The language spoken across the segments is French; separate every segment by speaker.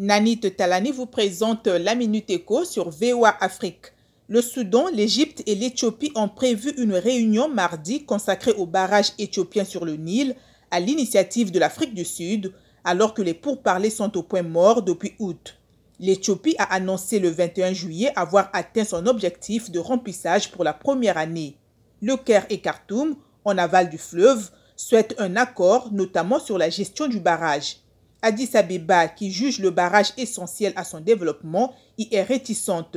Speaker 1: Nanit Talani vous présente la Minute Éco sur VOA Afrique. Le Soudan, l'Égypte et l'Éthiopie ont prévu une réunion mardi consacrée au barrage éthiopien sur le Nil à l'initiative de l'Afrique du Sud, alors que les pourparlers sont au point mort depuis août. L'Éthiopie a annoncé le 21 juillet avoir atteint son objectif de remplissage pour la première année. Le Caire et Khartoum, en aval du fleuve, souhaitent un accord, notamment sur la gestion du barrage. Addis Abeba, qui juge le barrage essentiel à son développement, y est réticente.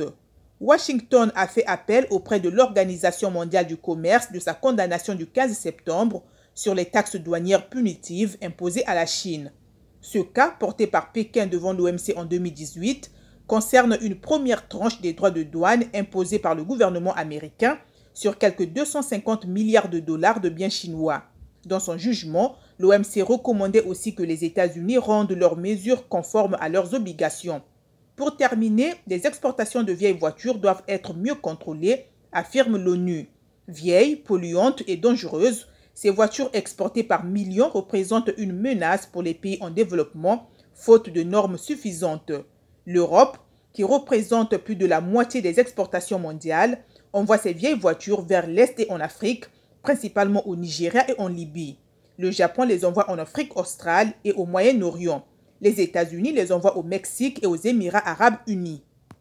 Speaker 1: Washington a fait appel auprès de l'Organisation mondiale du commerce de sa condamnation du 15 septembre sur les taxes douanières punitives imposées à la Chine. Ce cas, porté par Pékin devant l'OMC en 2018, concerne une première tranche des droits de douane imposés par le gouvernement américain sur quelques 250 milliards de dollars de biens chinois. Dans son jugement, l'OMC recommandait aussi que les États-Unis rendent leurs mesures conformes à leurs obligations. Pour terminer, les exportations de vieilles voitures doivent être mieux contrôlées, affirme l'ONU. Vieilles, polluantes et dangereuses, ces voitures exportées par millions représentent une menace pour les pays en développement, faute de normes suffisantes. L'Europe, qui représente plus de la moitié des exportations mondiales, envoie ces vieilles voitures vers l'Est et en Afrique principalement au Nigeria et en Libye. Le Japon les envoie en Afrique australe et au Moyen-Orient. Les États-Unis les envoient au Mexique et aux Émirats arabes unis.